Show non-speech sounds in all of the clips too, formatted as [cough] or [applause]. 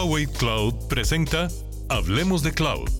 Huawei Cloud presenta Hablemos de Cloud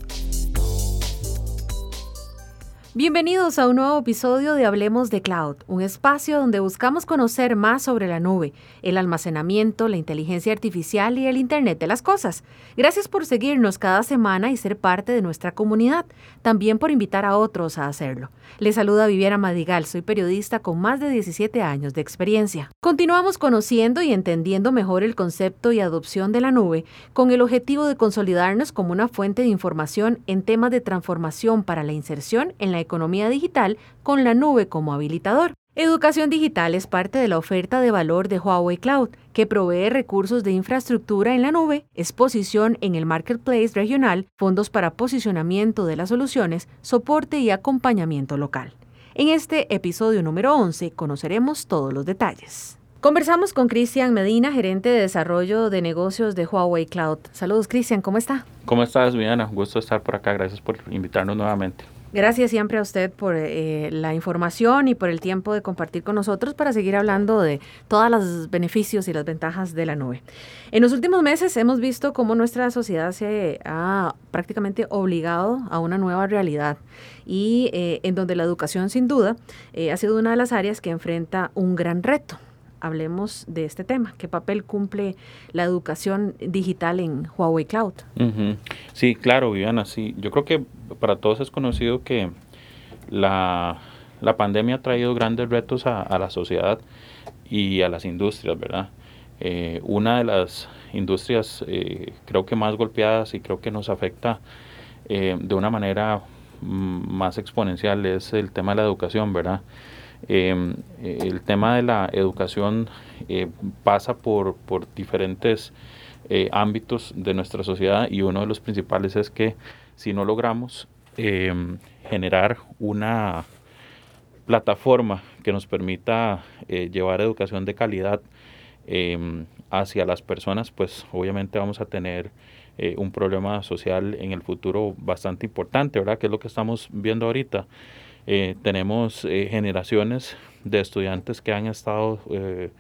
Bienvenidos a un nuevo episodio de Hablemos de Cloud, un espacio donde buscamos conocer más sobre la nube, el almacenamiento, la inteligencia artificial y el Internet de las Cosas. Gracias por seguirnos cada semana y ser parte de nuestra comunidad, también por invitar a otros a hacerlo. Les saluda Viviana Madigal, soy periodista con más de 17 años de experiencia. Continuamos conociendo y entendiendo mejor el concepto y adopción de la nube con el objetivo de consolidarnos como una fuente de información en temas de transformación para la inserción en la economía digital con la nube como habilitador. Educación digital es parte de la oferta de valor de Huawei Cloud, que provee recursos de infraestructura en la nube, exposición en el marketplace regional, fondos para posicionamiento de las soluciones, soporte y acompañamiento local. En este episodio número 11 conoceremos todos los detalles. Conversamos con Cristian Medina, gerente de desarrollo de negocios de Huawei Cloud. Saludos, Cristian, ¿cómo está? ¿Cómo estás, Viviana? Gusto estar por acá. Gracias por invitarnos nuevamente. Gracias siempre a usted por eh, la información y por el tiempo de compartir con nosotros para seguir hablando de todos los beneficios y las ventajas de la nube. En los últimos meses hemos visto cómo nuestra sociedad se ha prácticamente obligado a una nueva realidad y eh, en donde la educación sin duda eh, ha sido una de las áreas que enfrenta un gran reto hablemos de este tema. ¿Qué papel cumple la educación digital en Huawei Cloud? Sí, claro, Viviana, sí. Yo creo que para todos es conocido que la, pandemia ha traído grandes retos a, la sociedad y a las industrias, ¿verdad? Eh, una de las industrias eh, creo que más golpeadas y creo que nos afecta eh, de una manera mm, más exponencial es el tema de la educación, ¿verdad? Em, el tema de la educación eh, pasa por, por diferentes eh, ámbitos de nuestra sociedad y uno de los principales es que si no logramos em, generar una plataforma que nos permita eh, llevar educación de calidad em, hacia las personas, pues obviamente vamos a tener un problema social en el futuro bastante importante, ¿verdad? Que es lo que estamos viendo ahorita. Eh, tenemos eh, generaciones de estudiantes que han estado eh,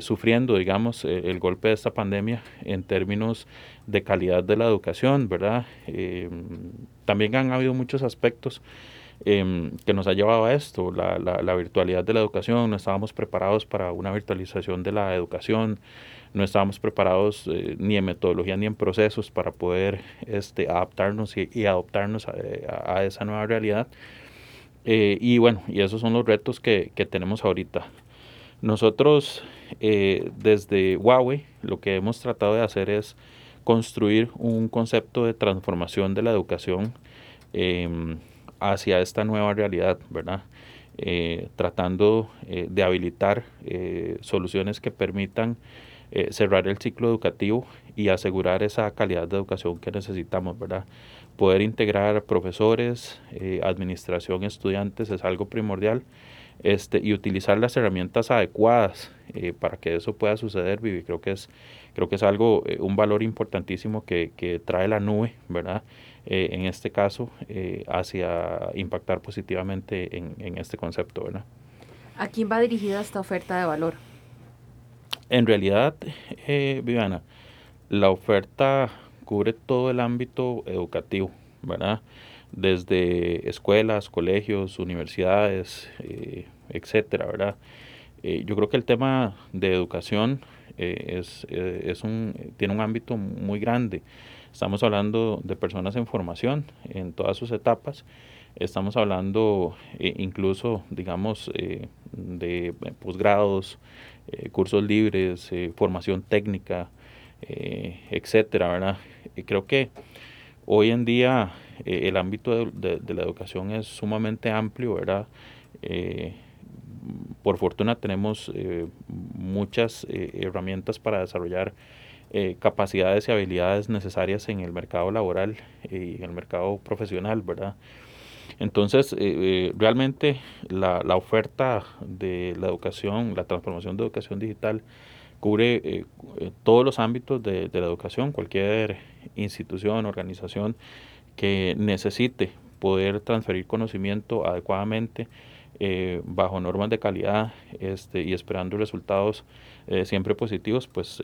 sufriendo, digamos, el golpe de esta pandemia en términos de calidad de la educación, ¿verdad? también han habido muchos aspectos em, que nos ha llevado a esto, la, la, virtualidad de la educación, no estábamos preparados para una virtualización de la educación, no estábamos preparados ni en metodología ni en procesos para poder este, adaptarnos y, adoptarnos a, esa nueva realidad. Eh, y bueno, y esos son los retos que, tenemos ahorita. Nosotros eh, desde Huawei lo que hemos tratado de hacer es construir un concepto de transformación de la educación em, hacia esta nueva realidad, ¿verdad? Eh, tratando de habilitar soluciones que permitan cerrar el ciclo educativo y asegurar esa calidad de educación que necesitamos, ¿verdad? Poder integrar profesores, eh, administración, estudiantes es algo primordial este, y utilizar las herramientas adecuadas eh, para que eso pueda suceder, Vivi. Creo que es, creo que es algo, eh, un valor importantísimo que, que, trae la nube, ¿verdad? en este caso, hacia impactar positivamente en, en, este concepto, ¿verdad? ¿A quién va dirigida esta oferta de valor? En realidad, Viviana, la oferta cubre todo el ámbito educativo, ¿verdad? Desde escuelas, colegios, universidades, eh, etcétera, ¿verdad? Eh, yo creo que el tema de educación eh, es, es un, tiene un ámbito muy grande. Estamos hablando de personas en formación en todas sus etapas. Estamos hablando incluso, digamos, de posgrados, cursos libres, formación técnica, etcétera, ¿verdad? Y creo que hoy en día eh, el ámbito de, la educación es sumamente amplio, ¿verdad? Eh, por fortuna tenemos eh, muchas herramientas para desarrollar capacidades y habilidades necesarias en el mercado laboral y en el mercado profesional, ¿verdad? Entonces, realmente la, oferta de la educación, la transformación de educación digital, cubre todos los ámbitos de, la educación, cualquier institución, organización que necesite poder transferir conocimiento adecuadamente eh, bajo normas de calidad este, y esperando resultados eh, siempre positivos, pues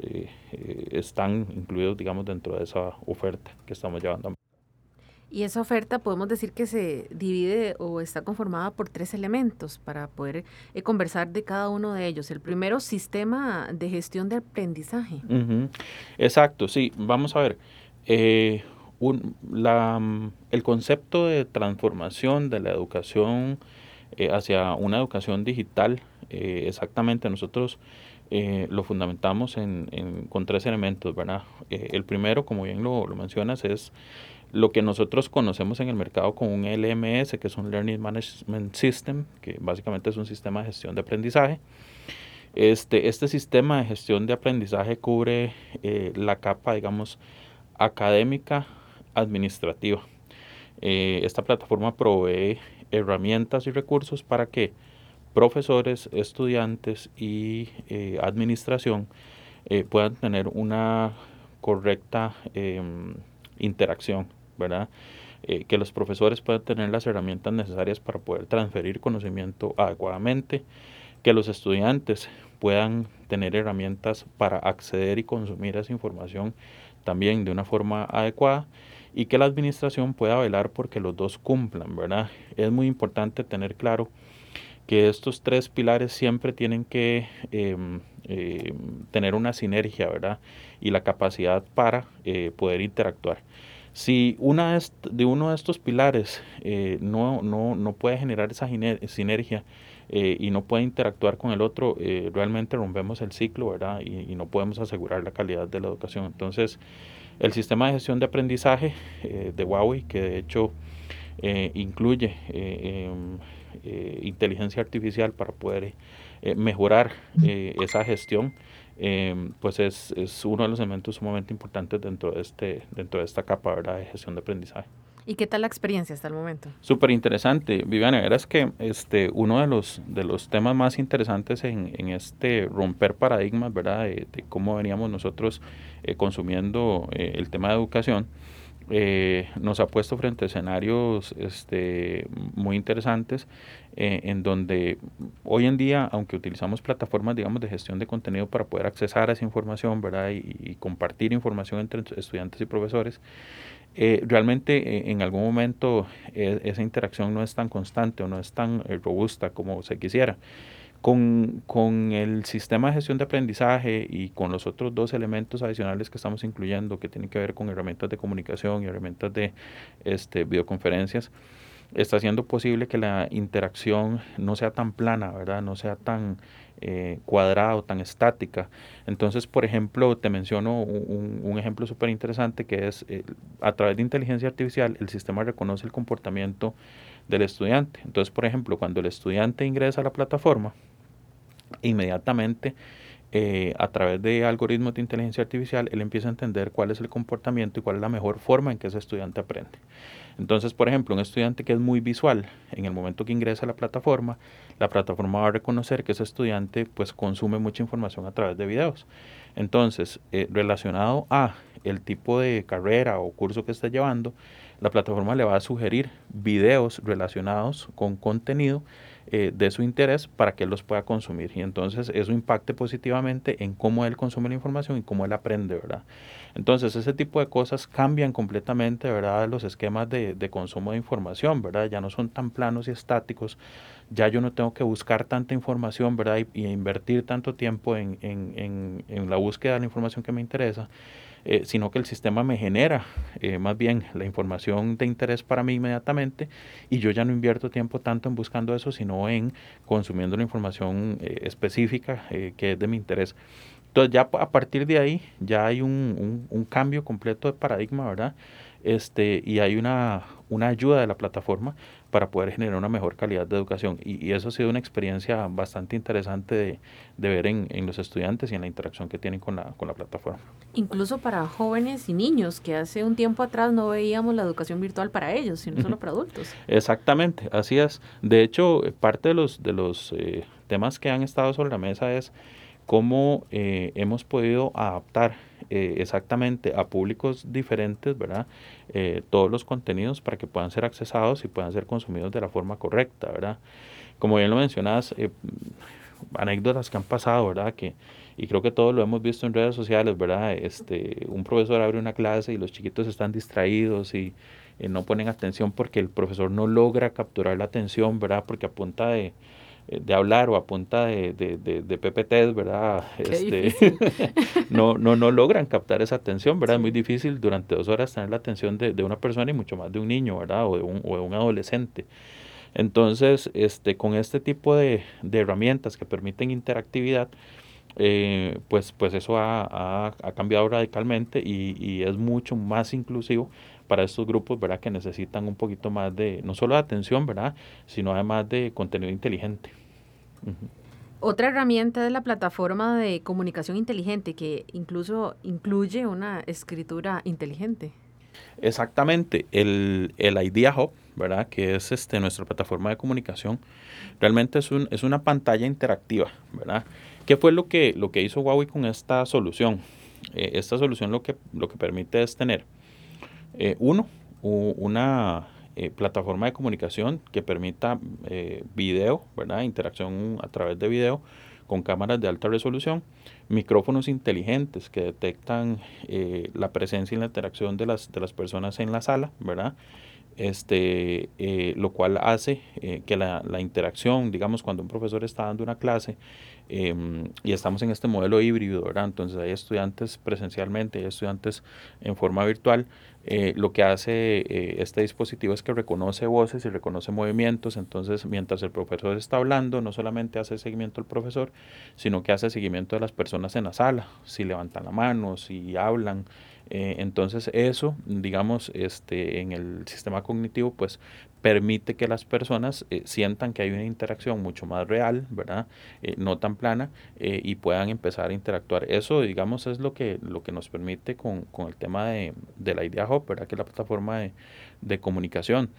están incluidos, digamos, dentro de esa oferta que estamos llevando. Y esa oferta podemos decir que se divide o está conformada por tres elementos para poder conversar de cada uno de ellos. El primero, sistema de gestión de aprendizaje. Exacto, sí. Vamos a ver un, la, el concepto de transformación de la educación eh, hacia una educación digital, eh, exactamente nosotros eh, lo fundamentamos en, con tres elementos, ¿verdad? el primero, como bien lo, lo, mencionas, es lo que nosotros conocemos en el mercado como un LMS, que es un Learning Management System, que básicamente es un sistema de gestión de aprendizaje. Este, este sistema de gestión de aprendizaje cubre la capa, digamos, académica, administrativa. Eh, esta plataforma provee herramientas y recursos para que profesores, estudiantes y eh, administración eh, puedan tener una correcta em, interacción, ¿verdad? que los profesores puedan tener las herramientas necesarias para poder transferir conocimiento adecuadamente, que los estudiantes puedan tener herramientas para acceder y consumir esa información también de una forma adecuada y que la administración pueda velar porque los dos cumplan, ¿verdad? Es muy importante tener claro que estos tres pilares siempre tienen que em, em, tener una sinergia, ¿verdad? Y la capacidad para eh, poder interactuar. Si una de uno de estos pilares eh, no, no, no, puede generar esa sinergia eh, y no puede interactuar con el otro, realmente rompemos el ciclo, ¿verdad? Y, y, no podemos asegurar la calidad de la educación. Entonces, el sistema de gestión de aprendizaje eh, de Huawei, que de hecho eh, incluye eh, em, inteligencia artificial para poder mejorar esa gestión, em, pues es, es, uno de los elementos sumamente importantes dentro de, este, dentro de esta capa de gestión de aprendizaje. ¿Y qué tal la experiencia hasta el momento? Súper interesante, Viviana. Es que este, uno de los, de los temas más interesantes en, en este romper paradigmas, ¿verdad? De, cómo veníamos nosotros eh, consumiendo eh, el tema de educación, eh, nos ha puesto frente a escenarios este, muy interesantes en donde hoy en día, aunque utilizamos plataformas, digamos, de gestión de contenido para poder accesar a esa información, ¿verdad? Y, y compartir información entre estudiantes y profesores, eh, realmente eh, en algún momento eh, esa interacción no es tan constante o no es tan robusta como se quisiera. Con, con, el sistema de gestión de aprendizaje y con los otros dos elementos adicionales que estamos incluyendo, que tienen que ver con herramientas de comunicación y herramientas de este, videoconferencias, está haciendo posible que la interacción no sea tan plana, ¿verdad? No sea tan eh, cuadrada o tan estática. Entonces, por ejemplo, te menciono un, ejemplo súper interesante que es eh, a través de inteligencia artificial el sistema reconoce el comportamiento del estudiante. Entonces, por ejemplo, cuando el estudiante ingresa a la plataforma, inmediatamente eh, a través de algoritmos de inteligencia artificial, él empieza a entender cuál es el comportamiento y cuál es la mejor forma en que ese estudiante aprende. Entonces, por ejemplo, un estudiante que es muy visual, en el momento que ingresa a la plataforma, la plataforma va a reconocer que ese estudiante pues consume mucha información a través de videos. Entonces, eh, relacionado a el tipo de carrera o curso que está llevando, la plataforma le va a sugerir videos relacionados con contenido eh, de su interés para que él los pueda consumir y entonces eso impacte positivamente en cómo él consume la información y cómo él aprende, ¿verdad? Entonces ese tipo de cosas cambian completamente, ¿verdad? Los esquemas de, de consumo de información, ¿verdad? Ya no son tan planos y estáticos, ya yo no tengo que buscar tanta información, ¿verdad? Y, invertir tanto tiempo en, en, en, la búsqueda de la información que me interesa eh, sino que el sistema me genera eh, más bien la información de interés para mí inmediatamente y yo ya no invierto tiempo tanto en buscando eso, sino en consumiendo la información eh, específica que es de mi interés. Entonces ya a partir de ahí ya hay un, un, un cambio completo de paradigma, ¿verdad? Este, y hay una, una ayuda de la plataforma para poder generar una mejor calidad de educación. Y, eso ha sido una experiencia bastante interesante de, de ver en, en, los estudiantes y en la interacción que tienen con la, con la plataforma. Incluso para jóvenes y niños, que hace un tiempo atrás no veíamos la educación virtual para ellos, sino solo para adultos. Exactamente, así es. De hecho, parte de los, de los eh, temas que han estado sobre la mesa es cómo eh, hemos podido adaptar eh, exactamente a públicos diferentes, ¿verdad? Eh, todos los contenidos para que puedan ser accesados y puedan ser consumidos de la forma correcta, ¿verdad? como bien lo mencionas, anécdotas que han pasado, ¿verdad? Que, y creo que todos lo hemos visto en redes sociales, ¿verdad? Este, un profesor abre una clase y los chiquitos están distraídos y no ponen atención porque el profesor no logra capturar la atención, ¿verdad? Porque a punta de, de hablar o a punta de, de, de, PPTs, ¿verdad? Este, [laughs] no, no, no logran captar esa atención, ¿verdad? Es muy difícil durante dos horas tener la atención de, una persona y mucho más de un niño, ¿verdad? O de un, o de un adolescente. Entonces, este, con este tipo de, herramientas que permiten interactividad, eh, pues, pues eso ha, cambiado radicalmente y, es mucho más inclusivo para estos grupos, ¿verdad? Que necesitan un poquito más de, no solo de atención, ¿verdad? Sino además de contenido inteligente. Otra herramienta es la plataforma de comunicación inteligente que incluso incluye una escritura inteligente. Exactamente, el, el Idea Hub, ¿verdad? Que es este, nuestra plataforma de comunicación, realmente es, un, es una pantalla interactiva, ¿verdad? ¿Qué fue lo que, lo que hizo Huawei con esta solución? Eh, esta solución lo que, lo que permite es tener, eh, uno, una eh, plataforma de comunicación que permita video, ¿verdad? Interacción a través de video con cámaras de alta resolución, micrófonos inteligentes que detectan la presencia y la interacción de las, de las personas en la sala, ¿verdad? este, eh, lo cual hace eh, que la, la, interacción, digamos, cuando un profesor está dando una clase em, y estamos en este modelo híbrido, ¿verdad? Entonces hay estudiantes presencialmente, hay estudiantes en forma virtual, eh, lo que hace este dispositivo es que reconoce voces y reconoce movimientos, entonces mientras el profesor está hablando, no solamente hace seguimiento al profesor, sino que hace seguimiento de las personas en la sala, si levantan la mano, si hablan, eh, entonces eso, digamos, este, en el sistema cognitivo, pues permite que las personas eh, sientan que hay una interacción mucho más real, ¿verdad? Eh, no tan plana y puedan empezar a interactuar. Eso, digamos, es lo que, lo que nos permite con, con el tema de, de, la Idea Hub. Que es la plataforma de, de comunicación.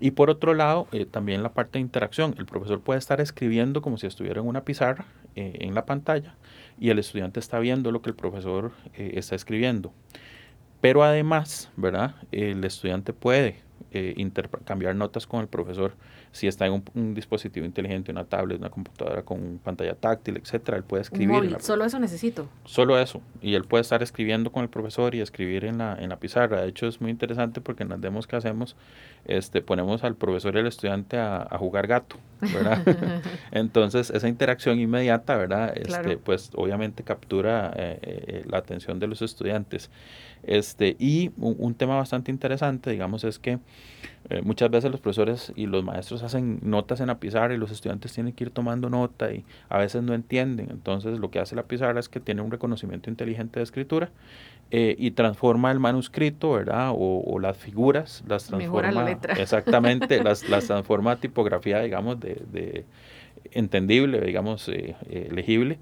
Y por otro lado, también la parte de interacción. El profesor puede estar escribiendo como si estuviera en una pizarra en la pantalla y el estudiante está viendo lo que el profesor está escribiendo. Pero además, ¿verdad? El estudiante puede eh, intercambiar notas con el profesor si está en un, dispositivo inteligente, una tablet, una computadora con pantalla táctil, etcétera, él puede escribir. solo eso necesito. Solo eso. Y él puede estar escribiendo con el profesor y escribir en la, en la pizarra. De hecho, es muy interesante porque en las demos que hacemos, este, ponemos al profesor y al estudiante a, jugar gato, ¿verdad? [laughs] Entonces, esa interacción inmediata, ¿verdad? Este, Pues obviamente captura eh, eh, la atención de los estudiantes. Este, y un, tema bastante interesante, digamos, es que eh, muchas veces los profesores y los maestros hacen notas en la pizarra y los estudiantes tienen que ir tomando nota y a veces no entienden. Entonces lo que hace la pizarra es que tiene un reconocimiento inteligente de escritura eh, y transforma el manuscrito, ¿verdad? O, las figuras, las transforma. la letra. [laughs] Exactamente, las, las transforma a tipografía, digamos, de, de entendible, digamos, eh, legible.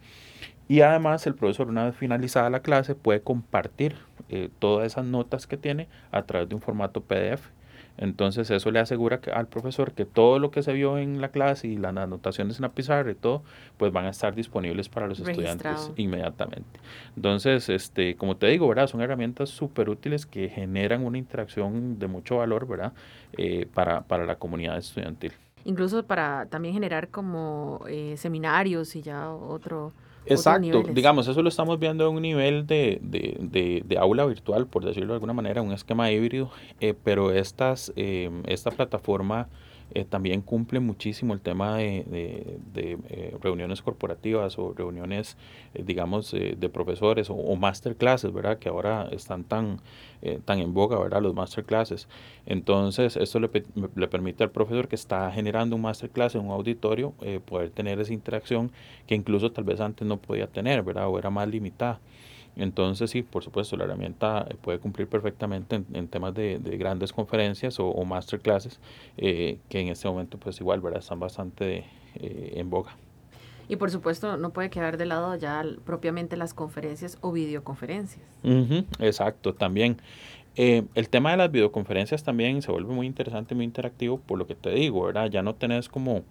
Y además el profesor una vez finalizada la clase puede compartir eh, todas esas notas que tiene a través de un formato PDF. Entonces eso le asegura que, al profesor que todo lo que se vio en la clase y las anotaciones en la pizarra y todo, pues van a estar disponibles para los estudiantes inmediatamente. Entonces, este, como te digo, ¿verdad? Son herramientas súper útiles que generan una interacción de mucho valor, ¿verdad? Eh, para, para la comunidad estudiantil. Incluso para también generar como eh, seminarios y ya otro Exacto, digamos, eso lo estamos viendo en un nivel de, de, de, de, aula virtual, por decirlo de alguna manera, un esquema híbrido, eh, pero estas, eh, esta plataforma eh, también cumple muchísimo el tema de, de, eh, reuniones corporativas o reuniones, eh, digamos, de profesores o, o, masterclasses, ¿verdad? Que ahora están tan, tan en boga, ¿verdad? Los masterclasses. Entonces, esto le, le, permite al profesor que está generando un masterclass en un auditorio poder tener esa interacción que incluso tal vez antes no podía tener, ¿verdad? O era más limitada. Entonces, sí, por supuesto, la herramienta eh, puede cumplir perfectamente en, temas de, grandes conferencias o, masterclasses, eh, que en este momento, pues igual, ¿verdad? Están bastante eh, en boga. Y por supuesto, no puede quedar de lado ya propiamente las conferencias o videoconferencias. exacto, también. el tema de las videoconferencias también se vuelve muy interesante, muy interactivo, por lo que te digo, ¿verdad? Ya no tenés como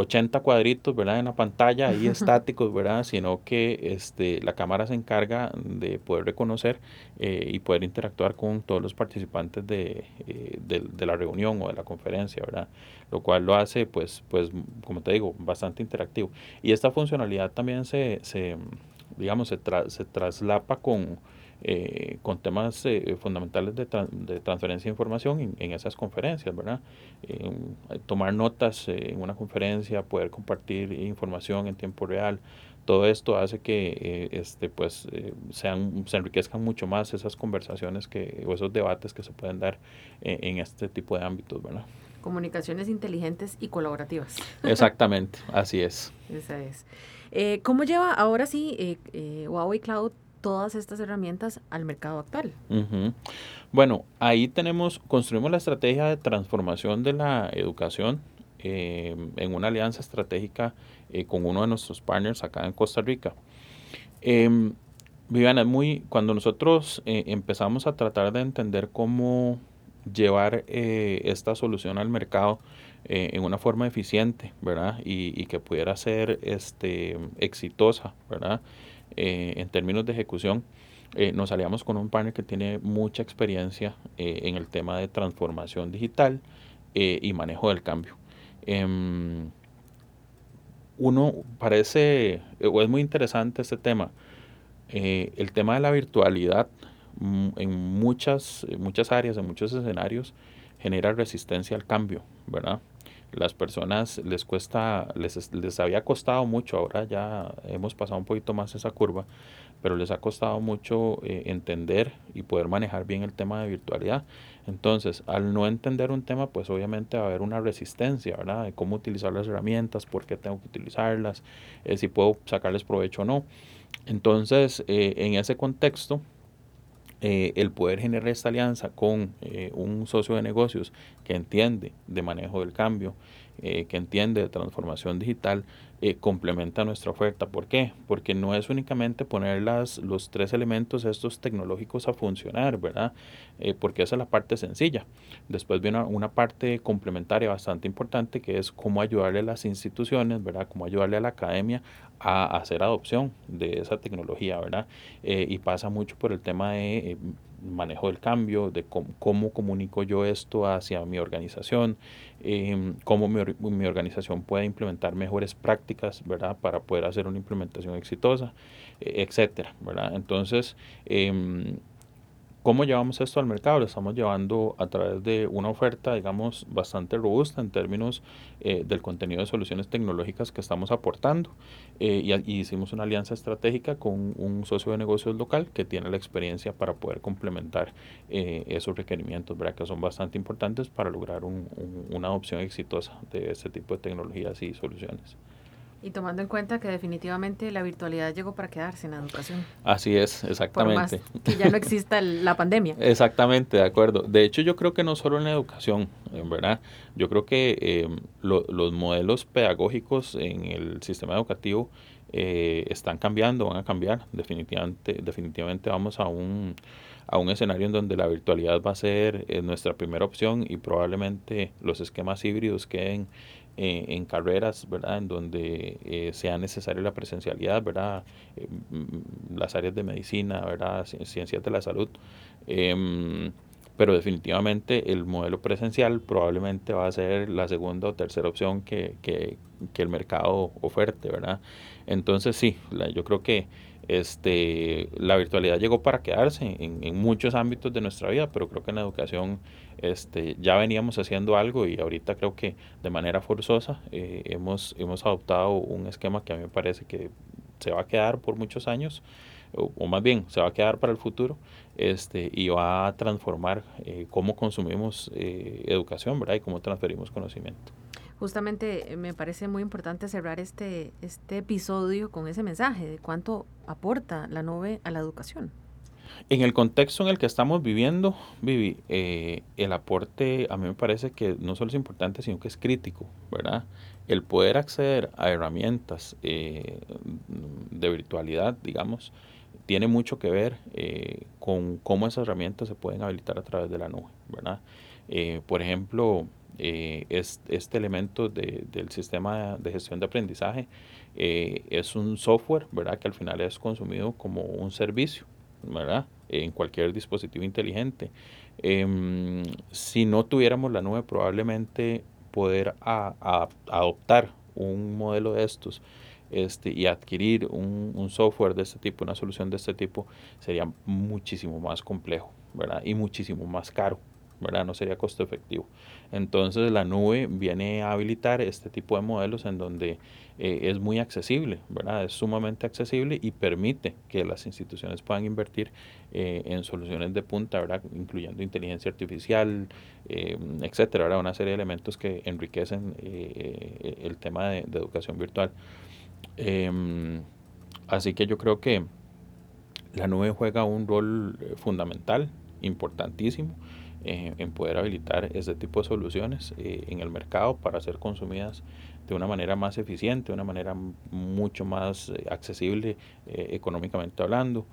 80 cuadritos, ¿verdad? En la pantalla, ahí estáticos, ¿verdad? Sino que este, la cámara se encarga de poder reconocer eh, y poder interactuar con todos los participantes de, eh, de, la reunión o de la conferencia, ¿verdad? Lo cual lo hace, pues, pues como te digo, bastante interactivo. Y esta funcionalidad también se, se digamos, se, se traslapa con eh, con temas eh, fundamentales de, de, transferencia de información en, esas conferencias, ¿verdad? tomar notas en una conferencia, poder compartir información en tiempo real, todo esto hace que eh, este, pues, sean, se enriquezcan mucho más esas conversaciones que, o esos debates que se pueden dar en, este tipo de ámbitos, ¿verdad? Comunicaciones inteligentes y colaborativas. Exactamente, así es. [laughs] Esa es. ¿Cómo lleva ahora sí Huawei Cloud todas estas herramientas al mercado actual. Bueno, ahí tenemos, construimos la estrategia de transformación de la educación eh, en una alianza estratégica eh, con uno de nuestros partners acá en Costa Rica. Eh, Viviana, muy, cuando nosotros eh, empezamos a tratar de entender cómo llevar esta solución al mercado en una forma eficiente, ¿verdad? Y, y, que pudiera ser este, exitosa, ¿verdad? Eh, en términos de ejecución, eh, nos aliamos con un partner que tiene mucha experiencia eh, en el tema de transformación digital y manejo del cambio. Em, uno parece, o es muy interesante este tema, el tema de la virtualidad mm, en muchas, muchas áreas, en muchos escenarios, genera resistencia al cambio, ¿verdad? Las personas les cuesta, les, les había costado mucho, ahora ya hemos pasado un poquito más esa curva, pero les ha costado mucho eh, entender y poder manejar bien el tema de virtualidad. Entonces, al no entender un tema, pues obviamente va a haber una resistencia, ¿verdad? De cómo utilizar las herramientas, por qué tengo que utilizarlas, eh, si puedo sacarles provecho o no. Entonces, eh, en ese contexto, eh, el poder generar esta alianza con eh, un socio de negocios que entiende de manejo del cambio, eh, que entiende de transformación digital, complementa nuestra oferta. ¿Por qué? Porque no es únicamente poner las, los tres elementos estos tecnológicos a funcionar, ¿verdad? porque esa es la parte sencilla. Después viene una, una, parte complementaria bastante importante que es cómo ayudarle a las instituciones, ¿verdad? Cómo ayudarle a la academia a hacer adopción de esa tecnología, ¿verdad? Eh, y pasa mucho por el tema de eh, manejo del cambio, de cómo, comunico yo esto hacia mi organización, em, cómo mi, mi, organización puede implementar mejores prácticas, ¿verdad? Para poder hacer una implementación exitosa, e, etcétera, ¿verdad? Entonces, em, ¿Cómo llevamos esto al mercado? Lo estamos llevando a través de una oferta, digamos, bastante robusta en términos eh, del contenido de soluciones tecnológicas que estamos aportando. Eh, y, hicimos una alianza estratégica con un socio de negocios local que tiene la experiencia para poder complementar eh, esos requerimientos, ¿verdad? que son bastante importantes para lograr una adopción exitosa de este tipo de tecnologías y soluciones. Y tomando en cuenta que definitivamente la virtualidad llegó para quedarse en la educación. Así es, exactamente. Por más que ya no exista la pandemia. [laughs] Exactamente, de acuerdo. De hecho, yo creo que no solo en la educación, en verdad. Yo creo que eh, los modelos pedagógicos en el sistema educativo eh, están cambiando, van a cambiar. Definitivamente, definitivamente vamos a un, a un escenario en donde la virtualidad va a ser eh, nuestra primera opción y probablemente los esquemas híbridos queden eh, en carreras, ¿verdad? En donde eh, sea necesaria la presencialidad, ¿verdad? Eh, mm, las áreas de medicina, ¿verdad? Ciencias de la salud. Em, pero definitivamente el modelo presencial probablemente va a ser la segunda o tercera opción que, que, el mercado oferte, ¿verdad? Entonces sí, yo creo que este, la virtualidad llegó para quedarse en, muchos ámbitos de nuestra vida, pero creo que en la educación este, ya veníamos haciendo algo y ahorita creo que de manera forzosa eh, hemos, hemos adoptado un esquema que a mí me parece que se va a quedar por muchos años, o, más bien se va a quedar para el futuro este, y va a transformar eh, cómo consumimos eh, educación ¿verdad? y cómo transferimos conocimiento. Justamente me parece muy importante cerrar este, este episodio con ese mensaje de cuánto aporta la nube a la educación. En el contexto en el que estamos viviendo, Vivi, eh, el aporte a mí me parece que no solo es importante, sino que es crítico, ¿verdad? El poder acceder a herramientas eh, de virtualidad, digamos, tiene mucho que ver eh, con cómo esas herramientas se pueden habilitar a través de la nube, ¿verdad? por ejemplo, es, este elemento del sistema de gestión de aprendizaje es un software, ¿verdad? Que al final es consumido como un servicio, ¿verdad? En cualquier dispositivo inteligente. Em, si no tuviéramos la nube, probablemente poder adoptar un modelo de estos este, y adquirir un, un, software de este tipo, una solución de este tipo, sería muchísimo más complejo, ¿verdad? Y muchísimo más caro. ¿Verdad? No sería costo efectivo. Entonces la nube viene a habilitar este tipo de modelos en donde eh, es muy accesible, ¿verdad? Es sumamente accesible y permite que las instituciones puedan invertir eh, en soluciones de punta, ¿verdad? Incluyendo inteligencia artificial, eh, etcétera. Una serie de elementos que enriquecen el tema de, de educación virtual. Em, así que yo creo que la nube juega un rol fundamental, importantísimo. Eh, en poder habilitar este tipo de soluciones eh, en el mercado para ser consumidas de una manera más eficiente, de una manera mucho más eh, accesible económicamente hablando.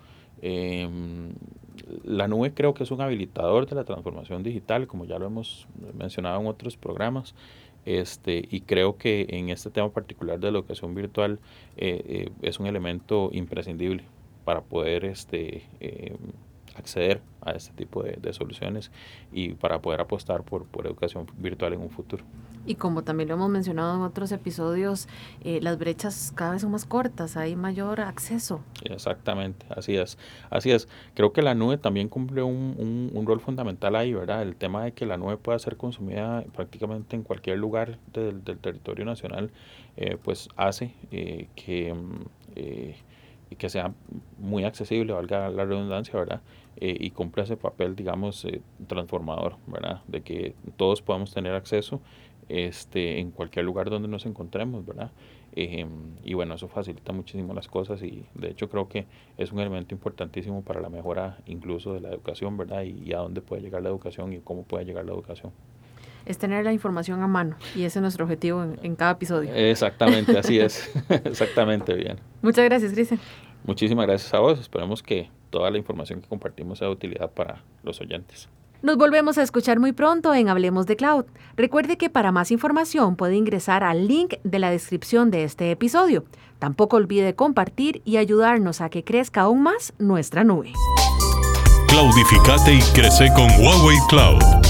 Em, la nube creo que es un habilitador de la transformación digital, como ya lo hemos mencionado en otros programas. Este, y creo que en este tema particular de la educación virtual es un elemento imprescindible para poder este, em, acceder a este tipo de, soluciones y para poder apostar por, por, educación virtual en un futuro. Y como también lo hemos mencionado en otros episodios, eh, las brechas cada vez son más cortas, hay mayor acceso. Exactamente, así es. Así es. Creo que la nube también cumple un, un, rol fundamental ahí, ¿verdad? El tema de que la nube pueda ser consumida prácticamente en cualquier lugar del, del territorio nacional, eh, pues hace eh, que y que sea muy accesible, valga la redundancia, ¿verdad? Eh, y cumple ese papel, digamos, eh, transformador, ¿verdad? De que todos podamos tener acceso este, en cualquier lugar donde nos encontremos, ¿verdad? Em, y bueno, eso facilita muchísimo las cosas y de hecho creo que es un elemento importantísimo para la mejora incluso de la educación, ¿verdad? y a dónde puede llegar la educación y cómo puede llegar la educación es tener la información a mano y ese es nuestro objetivo en, cada episodio. Exactamente, así es. [laughs] [laughs] Exactamente, bien. Muchas gracias, Cristian. Muchísimas gracias a vos. Esperemos que toda la información que compartimos sea de utilidad para los oyentes. Nos volvemos a escuchar muy pronto en Hablemos de Cloud. Recuerde que para más información puede ingresar al link de la descripción de este episodio. Tampoco olvide compartir y ayudarnos a que crezca aún más nuestra nube. Claudificate y crece con Huawei Cloud.